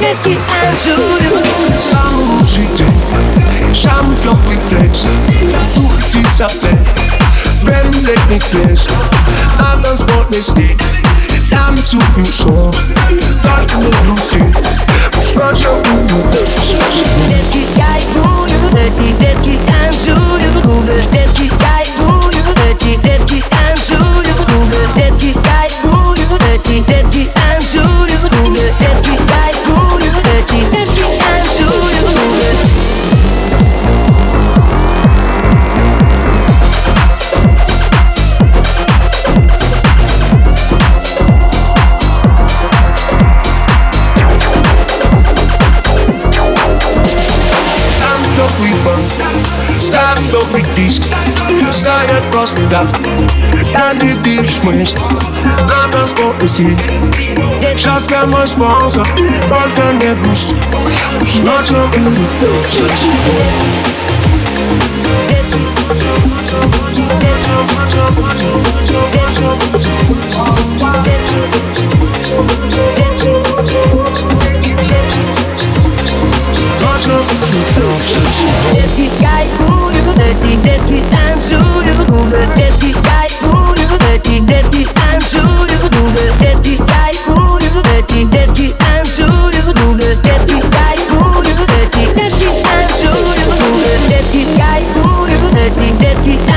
Let's get into Suchtica flex Będę mi flex Na transportny stick Dam ci już Tak nie lubię Uszmaczał mnie Deski kaj topły band Stan topły disk Staję prosto Danie disk myśl Na transportny stick Trzaska ma sponsor Polka nie gusta Nocą i детки танцую, губы детки кайфую, эти детки танцую, губы детки кайфую, детки детки кайфую, эти детки танцую, детки эти детки